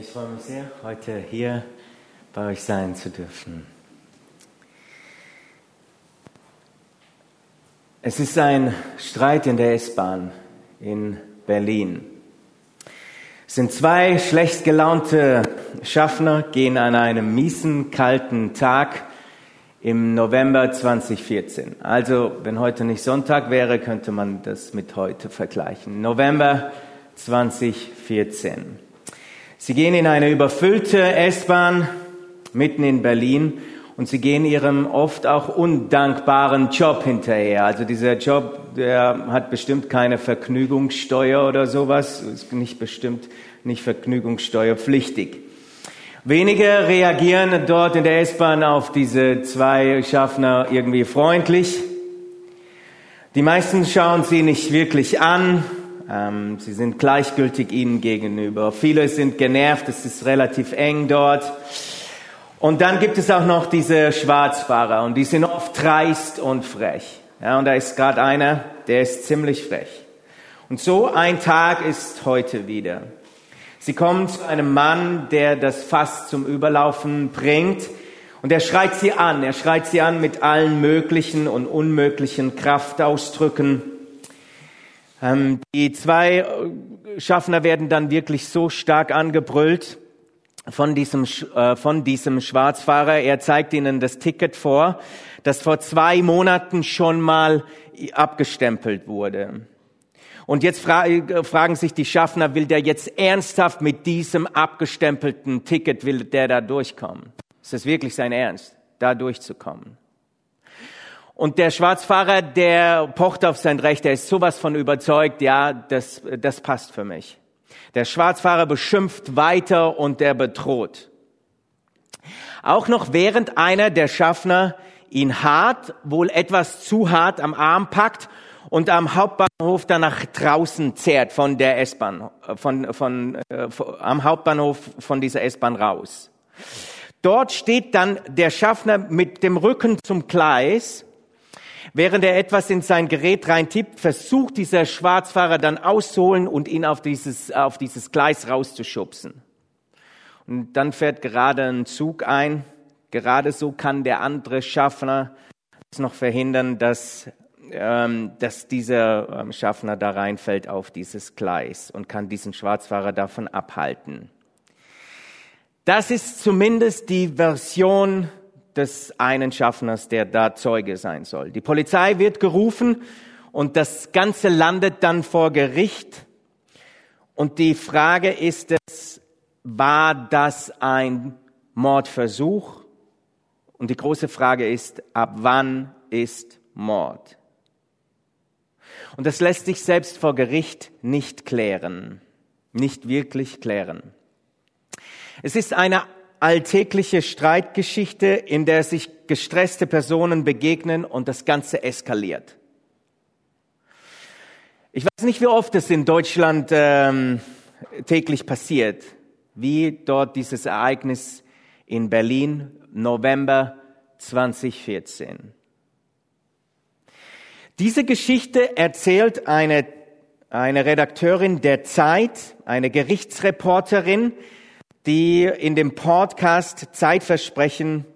Ich freue mich sehr, heute hier bei euch sein zu dürfen. Es ist ein Streit in der S-Bahn in Berlin. Es sind zwei schlecht gelaunte Schaffner, gehen an einem miesen, kalten Tag im November 2014. Also, wenn heute nicht Sonntag wäre, könnte man das mit heute vergleichen. November 2014. Sie gehen in eine überfüllte S-Bahn mitten in Berlin und sie gehen ihrem oft auch undankbaren Job hinterher. Also dieser Job, der hat bestimmt keine Vergnügungssteuer oder sowas, ist nicht bestimmt nicht vergnügungssteuerpflichtig. Wenige reagieren dort in der S-Bahn auf diese zwei Schaffner irgendwie freundlich. Die meisten schauen sie nicht wirklich an, ähm, sie sind gleichgültig ihnen gegenüber. Viele sind genervt, es ist relativ eng dort. Und dann gibt es auch noch diese Schwarzfahrer und die sind oft dreist und frech. Ja, und da ist gerade einer, der ist ziemlich frech. Und so ein Tag ist heute wieder. Sie kommen zu einem Mann, der das Fass zum Überlaufen bringt. Und er schreit sie an. Er schreit sie an mit allen möglichen und unmöglichen Kraftausdrücken. Ähm, die zwei äh, Schaffner werden dann wirklich so stark angebrüllt von diesem, äh, von diesem Schwarzfahrer. Er zeigt ihnen das Ticket vor, das vor zwei Monaten schon mal abgestempelt wurde. Und jetzt fra äh, fragen sich die Schaffner, will der jetzt ernsthaft mit diesem abgestempelten Ticket, will der da durchkommen? Ist das wirklich sein Ernst, da durchzukommen? Und der Schwarzfahrer, der pocht auf sein Recht, der ist sowas von überzeugt, ja, das, das passt für mich. Der Schwarzfahrer beschimpft weiter und er bedroht. Auch noch während einer der Schaffner ihn hart, wohl etwas zu hart am Arm packt und am Hauptbahnhof dann nach draußen zerrt von der S-Bahn, von, von, äh, am Hauptbahnhof von dieser S-Bahn raus. Dort steht dann der Schaffner mit dem Rücken zum Gleis Während er etwas in sein Gerät reintippt, versucht dieser Schwarzfahrer dann auszuholen und ihn auf dieses, auf dieses Gleis rauszuschubsen. Und dann fährt gerade ein Zug ein. Gerade so kann der andere Schaffner es noch verhindern, dass, ähm, dass dieser ähm, Schaffner da reinfällt auf dieses Gleis und kann diesen Schwarzfahrer davon abhalten. Das ist zumindest die Version des einen Schaffners, der da Zeuge sein soll. Die Polizei wird gerufen und das Ganze landet dann vor Gericht. Und die Frage ist es, war das ein Mordversuch? Und die große Frage ist, ab wann ist Mord? Und das lässt sich selbst vor Gericht nicht klären, nicht wirklich klären. Es ist eine alltägliche Streitgeschichte, in der sich gestresste Personen begegnen und das Ganze eskaliert. Ich weiß nicht, wie oft es in Deutschland ähm, täglich passiert, wie dort dieses Ereignis in Berlin, November 2014. Diese Geschichte erzählt eine, eine Redakteurin der Zeit, eine Gerichtsreporterin, die in dem Podcast Zeitversprechen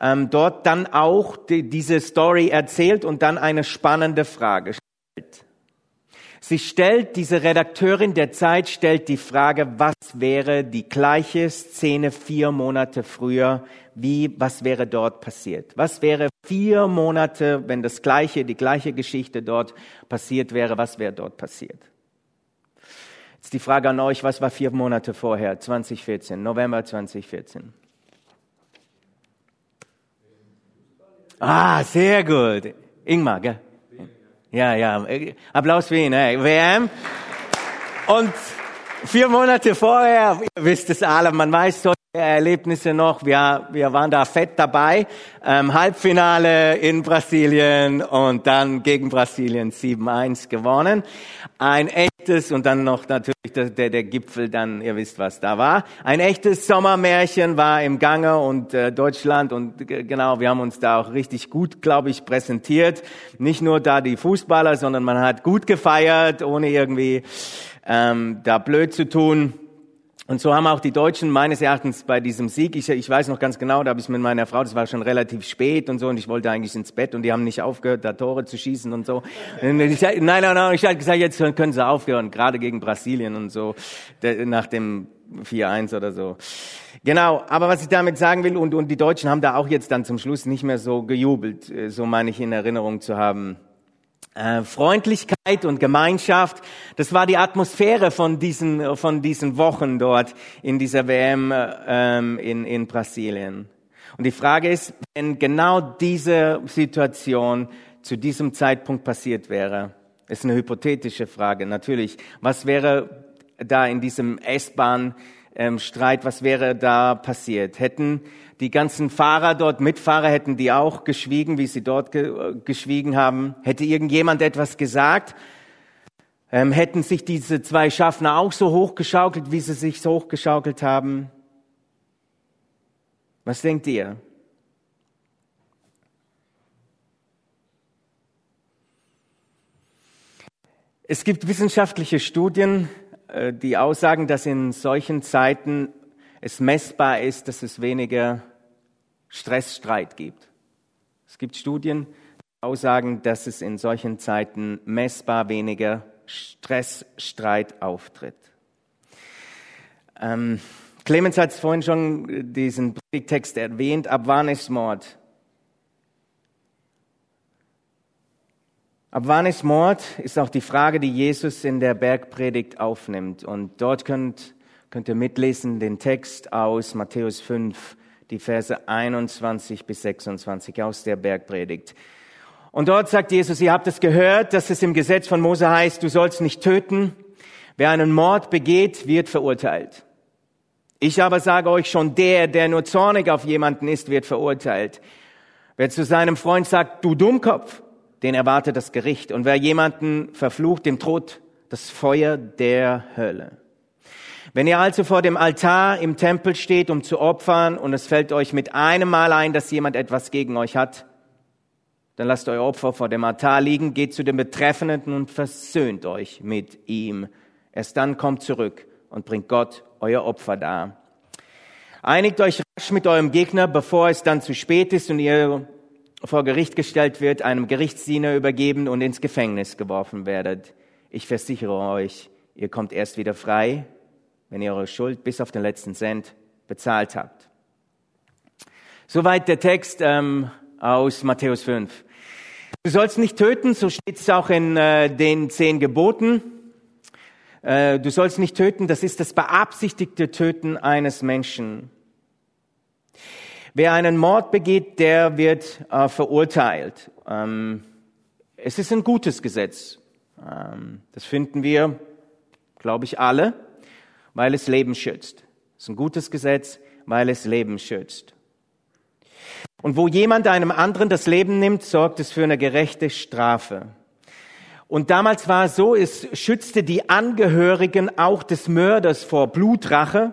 ähm, dort dann auch die, diese Story erzählt und dann eine spannende Frage stellt. Sie stellt, diese Redakteurin der Zeit stellt die Frage, was wäre die gleiche Szene vier Monate früher, wie, was wäre dort passiert? Was wäre vier Monate, wenn das gleiche, die gleiche Geschichte dort passiert wäre, was wäre dort passiert? Jetzt die Frage an euch, was war vier Monate vorher, 2014, November 2014? Ah, sehr gut. Ingmar, gell? Ja, ja. Applaus für ihn. Hey. WM. Und vier Monate vorher, ihr wisst es alle, man weiß solche Erlebnisse noch. Wir, wir waren da fett dabei. Ähm, Halbfinale in Brasilien und dann gegen Brasilien 7-1 gewonnen. Ein echtes und dann noch natürlich der, der, der Gipfel, dann ihr wisst, was da war. Ein echtes Sommermärchen war im Gange und äh, Deutschland und genau, wir haben uns da auch richtig gut, glaube ich, präsentiert. Nicht nur da die Fußballer, sondern man hat gut gefeiert, ohne irgendwie ähm, da blöd zu tun. Und so haben auch die Deutschen meines Erachtens bei diesem Sieg, ich, ich weiß noch ganz genau, da habe ich mit meiner Frau, das war schon relativ spät und so, und ich wollte eigentlich ins Bett und die haben nicht aufgehört, da Tore zu schießen und so. Und ich, nein, nein, nein, ich habe gesagt, jetzt können sie aufhören, gerade gegen Brasilien und so, nach dem 4-1 oder so. Genau, aber was ich damit sagen will, und, und die Deutschen haben da auch jetzt dann zum Schluss nicht mehr so gejubelt, äh, so meine ich in Erinnerung zu haben. Äh, Freundlichkeit und Gemeinschaft, das war die Atmosphäre von diesen, von diesen Wochen dort in dieser WM äh, ähm, in, in Brasilien. Und die Frage ist, wenn genau diese Situation zu diesem Zeitpunkt passiert wäre, ist eine hypothetische Frage natürlich. Was wäre da in diesem S-Bahn ähm, was wäre da passiert? Hätten die ganzen Fahrer dort, Mitfahrer, hätten die auch geschwiegen, wie sie dort ge geschwiegen haben? Hätte irgendjemand etwas gesagt? Ähm, hätten sich diese zwei Schaffner auch so hochgeschaukelt, wie sie sich so hochgeschaukelt haben? Was denkt ihr? Es gibt wissenschaftliche Studien, äh, die aussagen, dass in solchen Zeiten es messbar ist, dass es weniger Stressstreit gibt. Es gibt Studien, die aussagen, dass es in solchen Zeiten messbar weniger Stressstreit auftritt. Ähm, Clemens hat vorhin schon diesen Text erwähnt, ab wann ist Mord? Ab wann ist Mord, ist auch die Frage, die Jesus in der Bergpredigt aufnimmt. Und dort könnt, könnt ihr mitlesen den Text aus Matthäus 5, die Verse 21 bis 26 aus der Bergpredigt. Und dort sagt Jesus, ihr habt es gehört, dass es im Gesetz von Mose heißt, du sollst nicht töten. Wer einen Mord begeht, wird verurteilt. Ich aber sage euch schon, der, der nur zornig auf jemanden ist, wird verurteilt. Wer zu seinem Freund sagt, du Dummkopf, den erwartet das Gericht. Und wer jemanden verflucht, dem droht das Feuer der Hölle. Wenn ihr also vor dem Altar im Tempel steht, um zu opfern, und es fällt euch mit einem Mal ein, dass jemand etwas gegen euch hat, dann lasst euer Opfer vor dem Altar liegen, geht zu dem Betreffenden und versöhnt euch mit ihm. Erst dann kommt zurück und bringt Gott euer Opfer dar. Einigt euch rasch mit eurem Gegner, bevor es dann zu spät ist und ihr vor Gericht gestellt wird, einem Gerichtsdiener übergeben und ins Gefängnis geworfen werdet. Ich versichere euch, ihr kommt erst wieder frei, wenn ihr eure Schuld bis auf den letzten Cent bezahlt habt. Soweit der Text ähm, aus Matthäus 5. Du sollst nicht töten, so steht es auch in äh, den zehn Geboten. Äh, du sollst nicht töten, das ist das beabsichtigte Töten eines Menschen. Wer einen Mord begeht, der wird äh, verurteilt. Ähm, es ist ein gutes Gesetz. Ähm, das finden wir, glaube ich, alle, weil es Leben schützt. Es ist ein gutes Gesetz, weil es Leben schützt. Und wo jemand einem anderen das Leben nimmt, sorgt es für eine gerechte Strafe. Und damals war es so, es schützte die Angehörigen auch des Mörders vor Blutrache.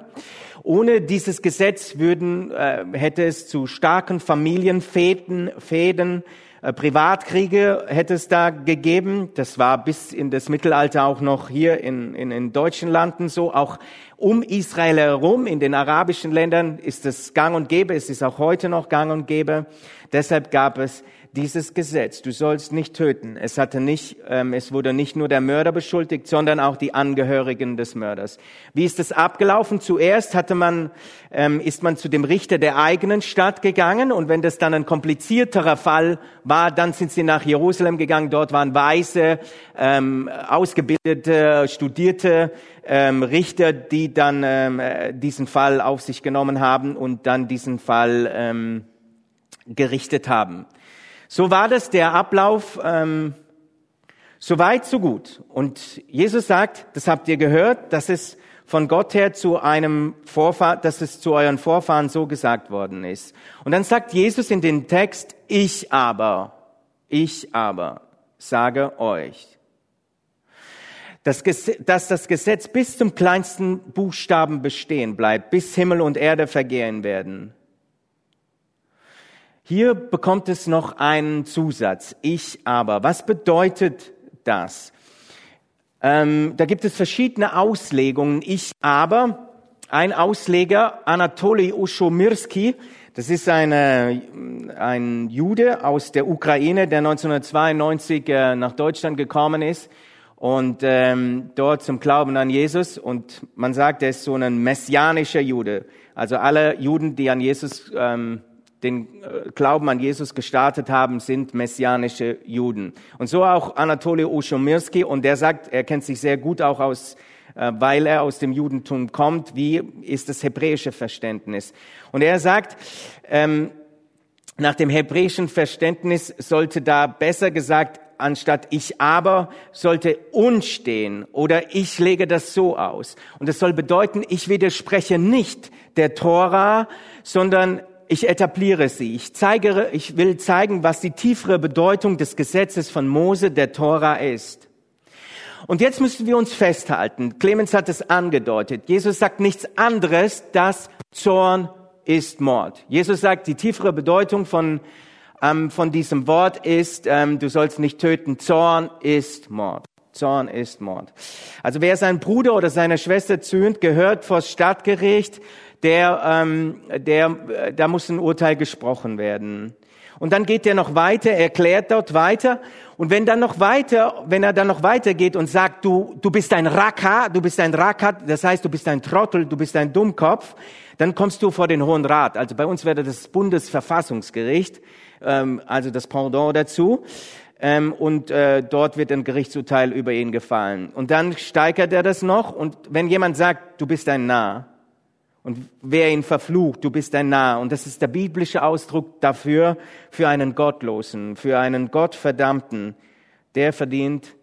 Ohne dieses Gesetz würden, äh, hätte es zu starken Familienfäden, Fäden, Privatkriege hätte es da gegeben. Das war bis in das Mittelalter auch noch hier in, in, in deutschen Landen so. Auch um Israel herum, in den arabischen Ländern, ist es gang und gäbe. Es ist auch heute noch gang und gäbe. Deshalb gab es dieses Gesetz. Du sollst nicht töten. Es hatte nicht, ähm, es wurde nicht nur der Mörder beschuldigt, sondern auch die Angehörigen des Mörders. Wie ist es abgelaufen? Zuerst hatte man, ähm, ist man zu dem Richter der eigenen Stadt gegangen und wenn das dann ein komplizierterer Fall war, dann sind sie nach Jerusalem gegangen. Dort waren weise, ähm, ausgebildete, studierte ähm, Richter, die dann ähm, äh, diesen Fall auf sich genommen haben und dann diesen Fall ähm, gerichtet haben. So war das der Ablauf, ähm, so weit, so gut. Und Jesus sagt, das habt ihr gehört, dass es von Gott her zu einem Vorfahren, dass es zu euren Vorfahren so gesagt worden ist. Und dann sagt Jesus in den Text, ich aber, ich aber sage euch, dass, dass das Gesetz bis zum kleinsten Buchstaben bestehen bleibt, bis Himmel und Erde vergehen werden. Hier bekommt es noch einen Zusatz. Ich aber. Was bedeutet das? Ähm, da gibt es verschiedene Auslegungen. Ich aber ein Ausleger, Anatoly Ushomirski, das ist eine, ein Jude aus der Ukraine, der 1992 äh, nach Deutschland gekommen ist und ähm, dort zum Glauben an Jesus. Und man sagt, er ist so ein messianischer Jude. Also alle Juden, die an Jesus, ähm, den äh, Glauben an Jesus gestartet haben, sind messianische Juden. Und so auch Anatoly Ushomirski. Und der sagt, er kennt sich sehr gut auch aus äh, weil er aus dem Judentum kommt. Wie ist das hebräische Verständnis? Und er sagt, ähm, nach dem hebräischen Verständnis sollte da besser gesagt anstatt ich aber sollte unstehen oder ich lege das so aus. Und das soll bedeuten, ich widerspreche nicht der Tora, sondern ich etabliere sie. Ich zeige, ich will zeigen, was die tiefere Bedeutung des Gesetzes von Mose, der Tora ist. Und jetzt müssen wir uns festhalten. Clemens hat es angedeutet. Jesus sagt nichts anderes, dass Zorn ist Mord. Jesus sagt, die tiefere Bedeutung von, ähm, von diesem Wort ist, ähm, du sollst nicht töten. Zorn ist Mord. Zorn ist Mord. Also wer seinen Bruder oder seine Schwester zühnt, gehört vor Stadtgericht, der, ähm, der, da muss ein Urteil gesprochen werden. Und dann geht er noch weiter, erklärt dort weiter. Und wenn dann noch weiter, wenn er dann noch weitergeht und sagt, du, du bist ein Raka, du bist ein Raka, das heißt, du bist ein Trottel, du bist ein Dummkopf, dann kommst du vor den Hohen Rat. Also bei uns wäre das Bundesverfassungsgericht, ähm, also das Pendant dazu. Ähm, und äh, dort wird ein Gerichtsurteil über ihn gefallen. Und dann steigert er das noch. Und wenn jemand sagt, du bist ein Narr, und wer ihn verflucht, du bist ein Narr. Und das ist der biblische Ausdruck dafür, für einen Gottlosen, für einen Gottverdammten. Der verdient,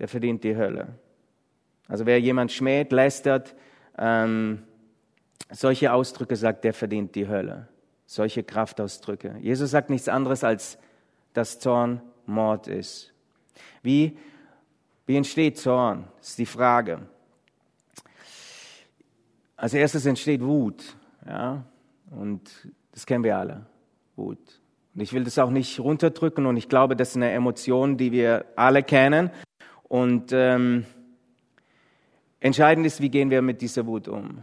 der verdient die Hölle. Also wer jemand schmäht, lästert, ähm, solche Ausdrücke sagt, der verdient die Hölle. Solche Kraftausdrücke. Jesus sagt nichts anderes, als dass Zorn Mord ist. Wie, wie entsteht Zorn? Ist die Frage. Als erstes entsteht Wut, ja, und das kennen wir alle, Wut. Und ich will das auch nicht runterdrücken und ich glaube, das ist eine Emotion, die wir alle kennen. Und ähm, entscheidend ist, wie gehen wir mit dieser Wut um.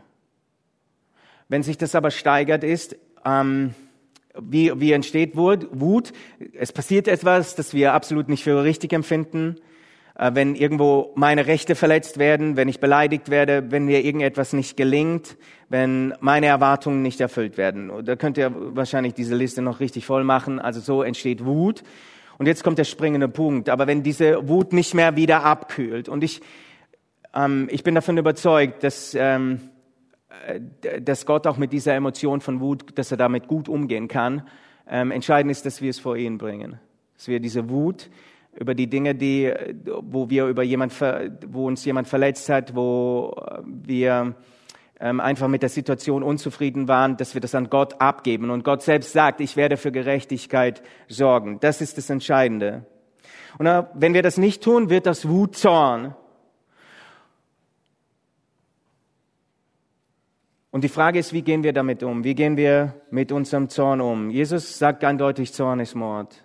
Wenn sich das aber steigert ist, ähm, wie, wie entsteht Wut? Es passiert etwas, das wir absolut nicht für richtig empfinden. Äh, wenn irgendwo meine Rechte verletzt werden, wenn ich beleidigt werde, wenn mir irgendetwas nicht gelingt, wenn meine Erwartungen nicht erfüllt werden. Da könnt ihr wahrscheinlich diese Liste noch richtig voll machen. Also so entsteht Wut. Und jetzt kommt der springende Punkt. Aber wenn diese Wut nicht mehr wieder abkühlt und ich, ähm, ich bin davon überzeugt, dass, ähm, äh, dass Gott auch mit dieser Emotion von Wut, dass er damit gut umgehen kann. Ähm, entscheidend ist, dass wir es vor ihn bringen. Dass wir diese Wut über die Dinge, die, wo wir über jemand, wo uns jemand verletzt hat, wo wir ähm, einfach mit der Situation unzufrieden waren, dass wir das an Gott abgeben. Und Gott selbst sagt, ich werde für Gerechtigkeit sorgen. Das ist das Entscheidende. Und wenn wir das nicht tun, wird das Wut Zorn. Und die Frage ist, wie gehen wir damit um? Wie gehen wir mit unserem Zorn um? Jesus sagt eindeutig, Zorn ist Mord.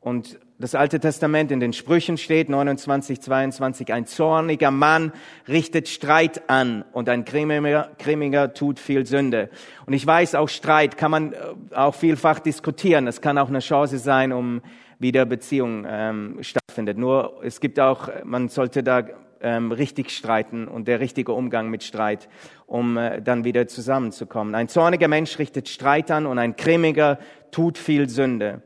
Und das Alte Testament in den Sprüchen steht, 29, 22, ein zorniger Mann richtet Streit an und ein grimmiger, grimmiger tut viel Sünde. Und ich weiß, auch Streit kann man äh, auch vielfach diskutieren. Es kann auch eine Chance sein, um wieder Beziehung ähm, stattfindet. Nur es gibt auch, man sollte da ähm, richtig streiten und der richtige Umgang mit Streit, um äh, dann wieder zusammenzukommen. Ein zorniger Mensch richtet Streit an und ein grimmiger tut viel Sünde.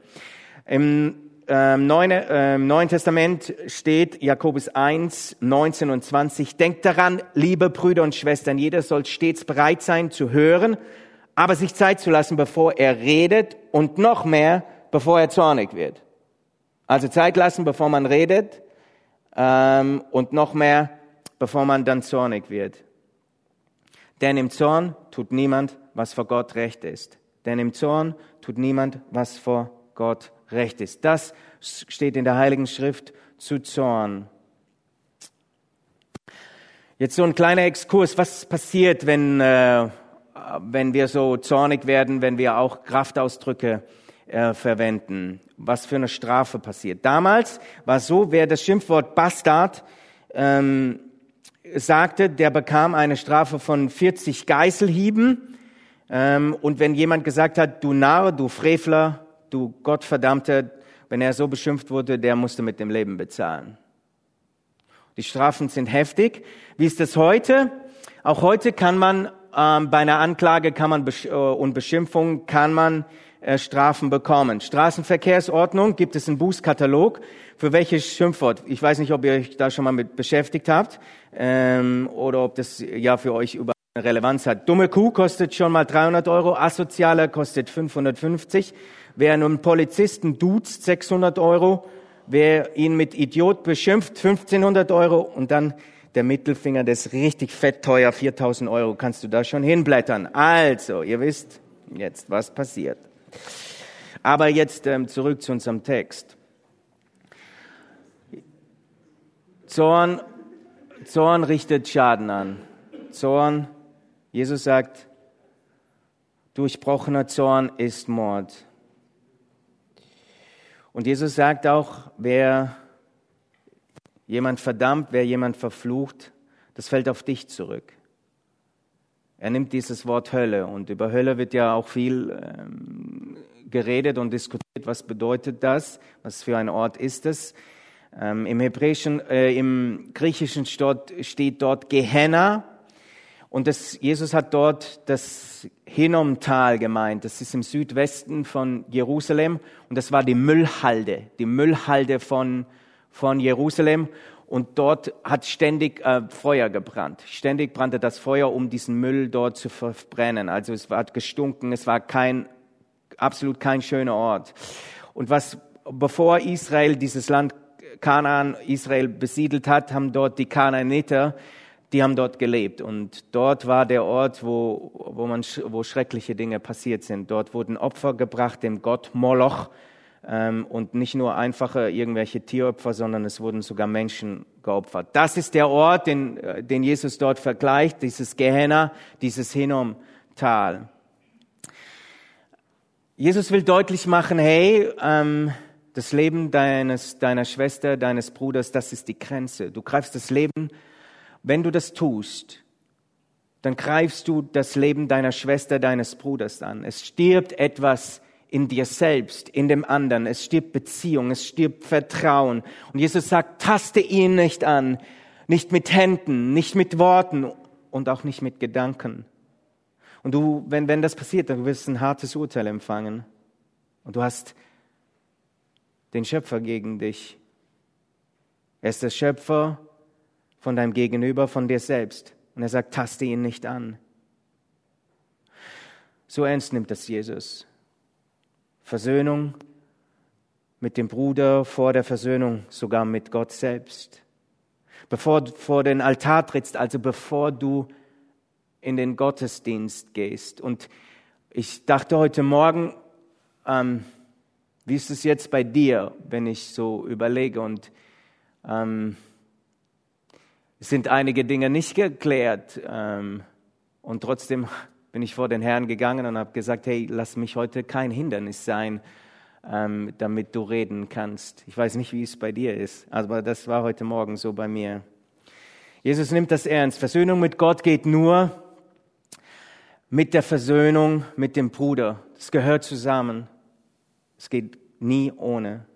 Im ähm, Neuen, äh, Neuen Testament steht Jakobus 1, 19 und 20. Denkt daran, liebe Brüder und Schwestern, jeder soll stets bereit sein zu hören, aber sich Zeit zu lassen, bevor er redet und noch mehr, bevor er zornig wird. Also Zeit lassen, bevor man redet ähm, und noch mehr, bevor man dann zornig wird. Denn im Zorn tut niemand, was vor Gott recht ist. Denn im Zorn tut niemand, was vor Gott recht ist. Das steht in der Heiligen Schrift zu Zorn. Jetzt so ein kleiner Exkurs. Was passiert, wenn, äh, wenn wir so zornig werden, wenn wir auch Kraftausdrücke äh, verwenden? Was für eine Strafe passiert? Damals war so, wer das Schimpfwort Bastard ähm, sagte, der bekam eine Strafe von 40 Geißelhieben. Ähm, und wenn jemand gesagt hat, du Narr, du Frevler, du Gottverdammter, wenn er so beschimpft wurde, der musste mit dem Leben bezahlen. Die Strafen sind heftig. Wie ist das heute? Auch heute kann man ähm, bei einer Anklage kann man äh, und Beschimpfung kann man äh, Strafen bekommen. Straßenverkehrsordnung gibt es einen Bußkatalog für welches Schimpfwort. Ich weiß nicht, ob ihr euch da schon mal mit beschäftigt habt ähm, oder ob das ja für euch über Relevanz hat. Dumme Kuh kostet schon mal 300 Euro, asozialer kostet 550. Wer einen Polizisten duzt, 600 Euro. Wer ihn mit Idiot beschimpft, 1500 Euro. Und dann der Mittelfinger, das ist richtig fett teuer, 4000 Euro. Kannst du da schon hinblättern. Also, ihr wisst jetzt, was passiert. Aber jetzt ähm, zurück zu unserem Text. Zorn, Zorn richtet Schaden an. Zorn, Jesus sagt, durchbrochener Zorn ist Mord. Und Jesus sagt auch, wer jemand verdammt, wer jemand verflucht, das fällt auf dich zurück. Er nimmt dieses Wort Hölle und über Hölle wird ja auch viel ähm, geredet und diskutiert. Was bedeutet das? Was für ein Ort ist es? Ähm, Im Hebräischen, äh, im Griechischen steht dort Gehenna und das, Jesus hat dort das Hinnomtal gemeint. Das ist im Südwesten von Jerusalem und das war die Müllhalde, die Müllhalde von, von Jerusalem. Und dort hat ständig äh, Feuer gebrannt. Ständig brannte das Feuer, um diesen Müll dort zu verbrennen. Also es war gestunken, es war kein, absolut kein schöner Ort. Und was, bevor Israel dieses Land Kanaan Israel besiedelt hat, haben dort die Kanaaniter, die haben dort gelebt. Und dort war der Ort, wo, wo, man, wo schreckliche Dinge passiert sind. Dort wurden Opfer gebracht dem Gott Moloch. Ähm, und nicht nur einfache irgendwelche Tieropfer, sondern es wurden sogar Menschen geopfert. Das ist der Ort, den, äh, den Jesus dort vergleicht, dieses Gehenna, dieses Hinnom-Tal. Jesus will deutlich machen, hey, ähm, das Leben deines, deiner Schwester, deines Bruders, das ist die Grenze. Du greifst das Leben, wenn du das tust, dann greifst du das Leben deiner Schwester, deines Bruders an. Es stirbt etwas in dir selbst, in dem anderen. Es stirbt Beziehung, es stirbt Vertrauen. Und Jesus sagt, taste ihn nicht an, nicht mit Händen, nicht mit Worten und auch nicht mit Gedanken. Und du, wenn, wenn das passiert, dann wirst du ein hartes Urteil empfangen. Und du hast den Schöpfer gegen dich. Er ist der Schöpfer von deinem Gegenüber, von dir selbst. Und er sagt, taste ihn nicht an. So ernst nimmt das Jesus. Versöhnung mit dem Bruder vor der Versöhnung, sogar mit Gott selbst. Bevor du vor den Altar trittst, also bevor du in den Gottesdienst gehst. Und ich dachte heute Morgen, ähm, wie ist es jetzt bei dir, wenn ich so überlege? Und ähm, sind einige Dinge nicht geklärt. Ähm, und trotzdem bin ich vor den Herrn gegangen und habe gesagt, hey, lass mich heute kein Hindernis sein, ähm, damit du reden kannst. Ich weiß nicht, wie es bei dir ist, aber das war heute Morgen so bei mir. Jesus nimmt das ernst. Versöhnung mit Gott geht nur mit der Versöhnung mit dem Bruder. Das gehört zusammen. Es geht nie ohne.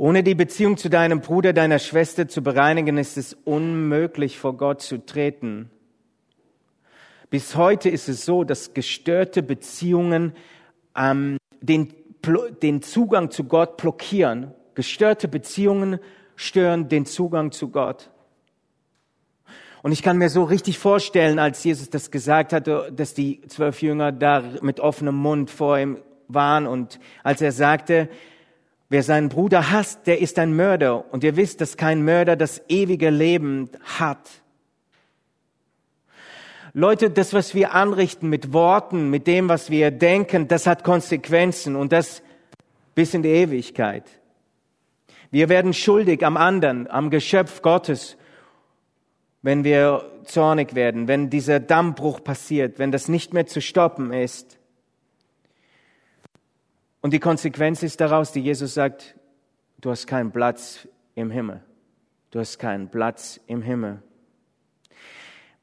Ohne die Beziehung zu deinem Bruder, deiner Schwester zu bereinigen, ist es unmöglich, vor Gott zu treten. Bis heute ist es so, dass gestörte Beziehungen ähm, den, den Zugang zu Gott blockieren. Gestörte Beziehungen stören den Zugang zu Gott. Und ich kann mir so richtig vorstellen, als Jesus das gesagt hatte, dass die zwölf Jünger da mit offenem Mund vor ihm waren und als er sagte, wer seinen Bruder hasst, der ist ein Mörder. Und ihr wisst, dass kein Mörder das ewige Leben hat. Leute, das, was wir anrichten mit Worten, mit dem, was wir denken, das hat Konsequenzen und das bis in die Ewigkeit. Wir werden schuldig am anderen, am Geschöpf Gottes, wenn wir zornig werden, wenn dieser Dammbruch passiert, wenn das nicht mehr zu stoppen ist. Und die Konsequenz ist daraus, die Jesus sagt, du hast keinen Platz im Himmel. Du hast keinen Platz im Himmel.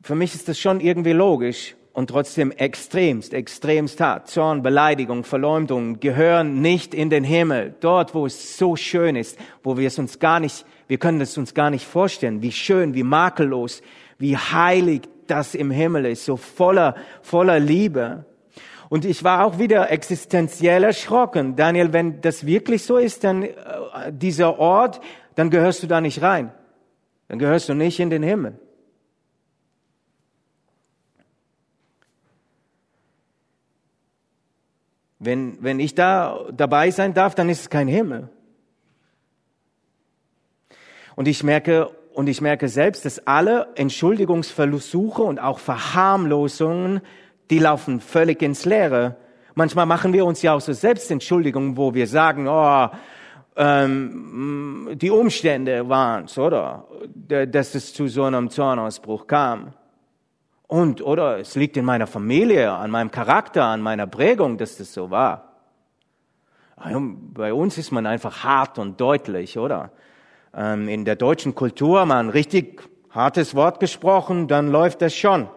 Für mich ist das schon irgendwie logisch und trotzdem extremst, extremst hart. Zorn, Beleidigung, Verleumdung gehören nicht in den Himmel. Dort, wo es so schön ist, wo wir es uns gar nicht, wir können es uns gar nicht vorstellen, wie schön, wie makellos, wie heilig das im Himmel ist, so voller, voller Liebe. Und ich war auch wieder existenziell erschrocken. Daniel, wenn das wirklich so ist, dann äh, dieser Ort, dann gehörst du da nicht rein. Dann gehörst du nicht in den Himmel. Wenn, wenn ich da dabei sein darf, dann ist es kein Himmel. Und ich merke, und ich merke selbst, dass alle Entschuldigungsversuche und auch Verharmlosungen, die laufen völlig ins Leere. Manchmal machen wir uns ja auch so Selbstentschuldigungen, wo wir sagen, oh, ähm, die Umstände waren's, oder? Dass es zu so einem Zornausbruch kam. Und, oder, es liegt in meiner Familie, an meinem Charakter, an meiner Prägung, dass das so war. Bei uns ist man einfach hart und deutlich, oder? Ähm, in der deutschen Kultur mal ein richtig hartes Wort gesprochen, dann läuft das schon.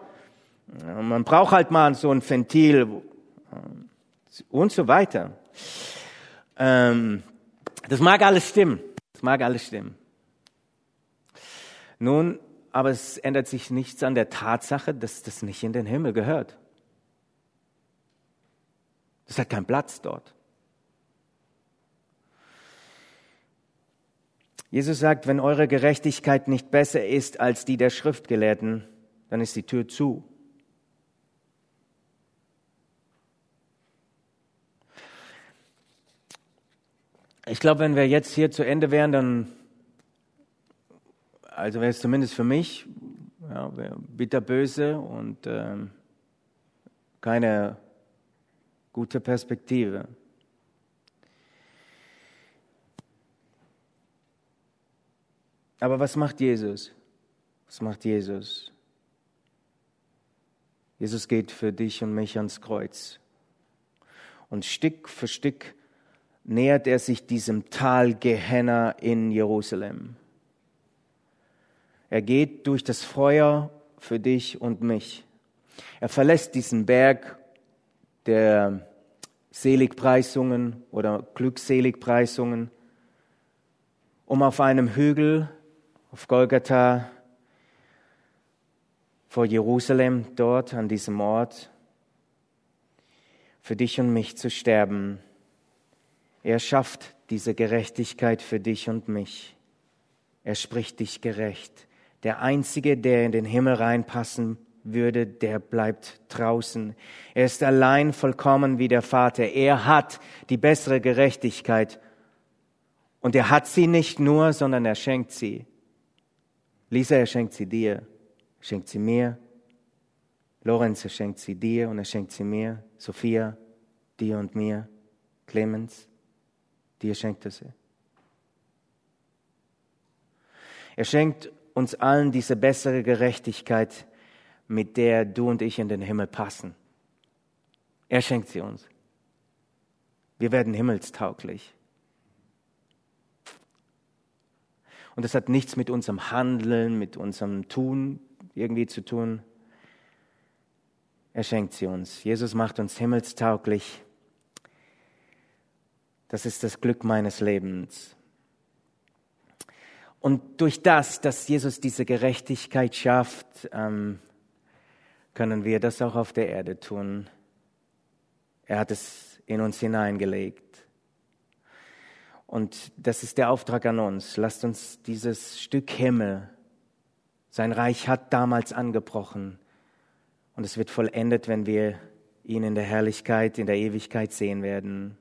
Man braucht halt mal so ein Ventil und so weiter. Ähm, das mag alles stimmen. Das mag alles stimmen. Nun, aber es ändert sich nichts an der Tatsache, dass das nicht in den Himmel gehört. Das hat keinen Platz dort. Jesus sagt, wenn eure Gerechtigkeit nicht besser ist als die der Schriftgelehrten, dann ist die Tür zu. Ich glaube, wenn wir jetzt hier zu Ende wären, dann also wäre es zumindest für mich ja, bitterböse und ähm, keine gute Perspektive. Aber was macht Jesus? Was macht Jesus? Jesus geht für dich und mich ans Kreuz. Und Stück für Stück nähert er sich diesem Tal Gehenna in Jerusalem. Er geht durch das Feuer für dich und mich. Er verlässt diesen Berg der Seligpreisungen oder Glückseligpreisungen, um auf einem Hügel auf Golgatha vor Jerusalem, dort an diesem Ort, für dich und mich zu sterben. Er schafft diese Gerechtigkeit für dich und mich. Er spricht dich gerecht. Der Einzige, der in den Himmel reinpassen würde, der bleibt draußen. Er ist allein vollkommen wie der Vater. Er hat die bessere Gerechtigkeit. Und er hat sie nicht nur, sondern er schenkt sie. Lisa, er schenkt sie dir, schenkt sie mir. Lorenz, er schenkt sie dir und er schenkt sie mir. Sophia, dir und mir. Clemens, dir schenkt er sie. Er schenkt uns allen diese bessere Gerechtigkeit, mit der du und ich in den Himmel passen. Er schenkt sie uns. Wir werden himmelstauglich. Und das hat nichts mit unserem Handeln, mit unserem Tun irgendwie zu tun. Er schenkt sie uns. Jesus macht uns himmelstauglich. Das ist das Glück meines Lebens. Und durch das, dass Jesus diese Gerechtigkeit schafft, ähm, können wir das auch auf der Erde tun. Er hat es in uns hineingelegt. Und das ist der Auftrag an uns. Lasst uns dieses Stück Himmel, sein Reich hat damals angebrochen und es wird vollendet, wenn wir ihn in der Herrlichkeit, in der Ewigkeit sehen werden.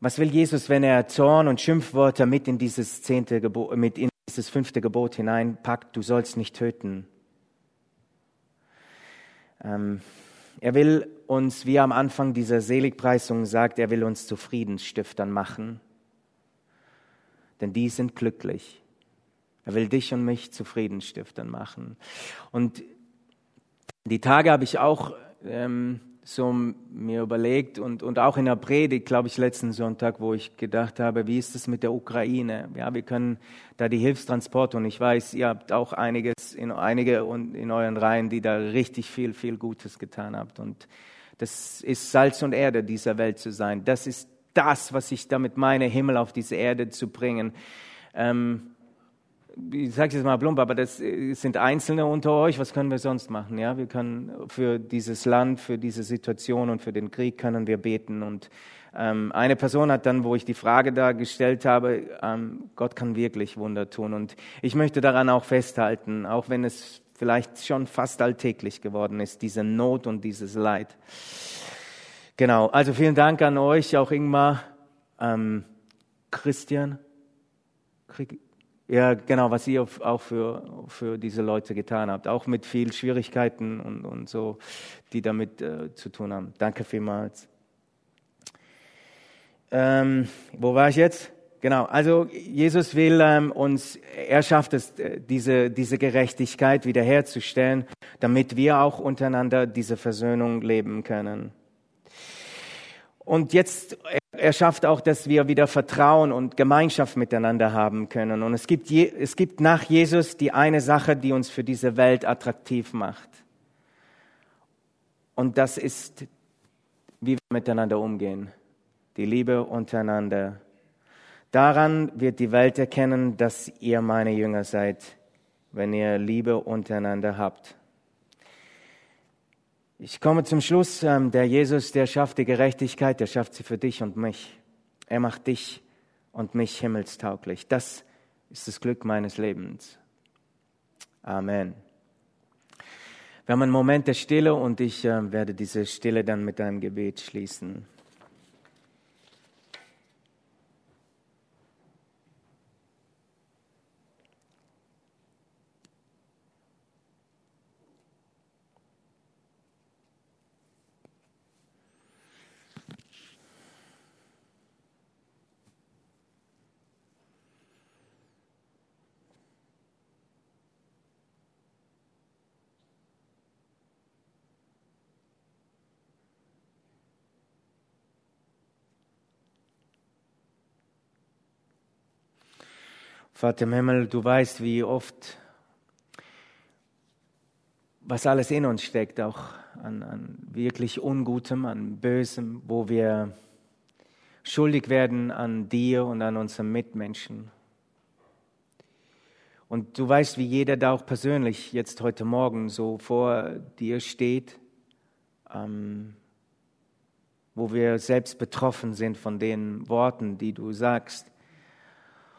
Was will Jesus, wenn er Zorn und Schimpfwörter mit in dieses zehnte Gebot, mit in dieses fünfte Gebot hineinpackt? Du sollst nicht töten. Ähm, er will uns, wie er am Anfang dieser Seligpreisung sagt, er will uns zu Friedensstiftern machen. Denn die sind glücklich. Er will dich und mich zu Friedensstiftern machen. Und die Tage habe ich auch ähm, so mir überlegt und, und auch in der Predigt, glaube ich, letzten Sonntag, wo ich gedacht habe, wie ist es mit der Ukraine? Ja, wir können da die Hilfstransporte und ich weiß, ihr habt auch einiges in, einige in euren Reihen, die da richtig viel, viel Gutes getan habt und das ist Salz und Erde dieser Welt zu sein. Das ist das, was ich damit meine, Himmel auf diese Erde zu bringen. Ähm, ich sage jetzt mal plump, aber das sind Einzelne unter euch. Was können wir sonst machen? Ja, wir können für dieses Land, für diese Situation und für den Krieg können wir beten. Und ähm, eine Person hat dann, wo ich die Frage da gestellt habe, ähm, Gott kann wirklich Wunder tun. Und ich möchte daran auch festhalten, auch wenn es vielleicht schon fast alltäglich geworden ist, diese Not und dieses Leid. Genau. Also vielen Dank an euch, auch Ingmar, ähm, Christian. Krieg ja, genau, was ihr auch für, für diese Leute getan habt, auch mit viel Schwierigkeiten und, und so, die damit äh, zu tun haben. Danke vielmals. Ähm, wo war ich jetzt? Genau, also Jesus will ähm, uns, er schafft es, äh, diese, diese Gerechtigkeit wiederherzustellen, damit wir auch untereinander diese Versöhnung leben können. Und jetzt, er schafft auch, dass wir wieder Vertrauen und Gemeinschaft miteinander haben können. Und es gibt, je, es gibt nach Jesus die eine Sache, die uns für diese Welt attraktiv macht. Und das ist, wie wir miteinander umgehen. Die Liebe untereinander. Daran wird die Welt erkennen, dass ihr meine Jünger seid, wenn ihr Liebe untereinander habt. Ich komme zum Schluss. Ähm, der Jesus, der schafft die Gerechtigkeit, der schafft sie für dich und mich. Er macht dich und mich himmelstauglich. Das ist das Glück meines Lebens. Amen. Wir haben einen Moment der Stille und ich äh, werde diese Stille dann mit einem Gebet schließen. Vater im Himmel, du weißt, wie oft, was alles in uns steckt, auch an, an wirklich Ungutem, an Bösem, wo wir schuldig werden an dir und an unseren Mitmenschen. Und du weißt, wie jeder da auch persönlich jetzt heute Morgen so vor dir steht, ähm, wo wir selbst betroffen sind von den Worten, die du sagst.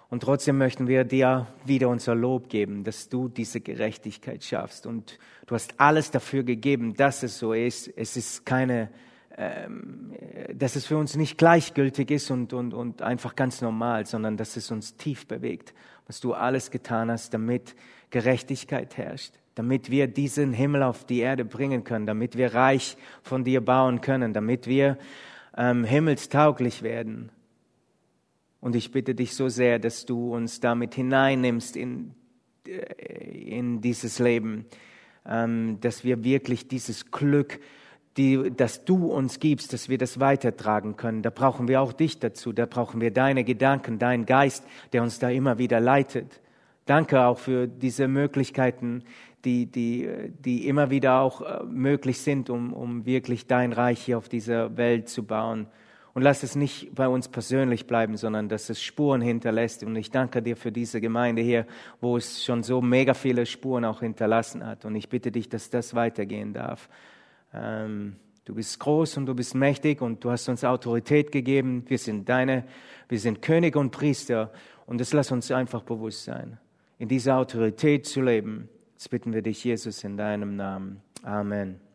Und trotzdem möchten wir dir wieder unser Lob geben, dass du diese Gerechtigkeit schaffst. Und du hast alles dafür gegeben, dass es so ist. Es ist keine, ähm, dass es für uns nicht gleichgültig ist und, und, und einfach ganz normal, sondern dass es uns tief bewegt, was du alles getan hast, damit Gerechtigkeit herrscht, damit wir diesen Himmel auf die Erde bringen können, damit wir reich von dir bauen können, damit wir ähm, himmelstauglich werden. Und ich bitte dich so sehr, dass du uns damit hineinnimmst in, äh, in dieses Leben, ähm, dass wir wirklich dieses Glück, die, das du uns gibst, dass wir das weitertragen können. Da brauchen wir auch dich dazu, da brauchen wir deine Gedanken, deinen Geist, der uns da immer wieder leitet. Danke auch für diese Möglichkeiten, die, die, die immer wieder auch äh, möglich sind, um, um wirklich dein Reich hier auf dieser Welt zu bauen. Und lass es nicht bei uns persönlich bleiben, sondern dass es Spuren hinterlässt. Und ich danke dir für diese Gemeinde hier, wo es schon so mega viele Spuren auch hinterlassen hat. Und ich bitte dich, dass das weitergehen darf. Ähm, du bist groß und du bist mächtig und du hast uns Autorität gegeben. Wir sind deine, wir sind König und Priester. Und das lass uns einfach bewusst sein, in dieser Autorität zu leben. Das bitten wir dich, Jesus, in deinem Namen. Amen.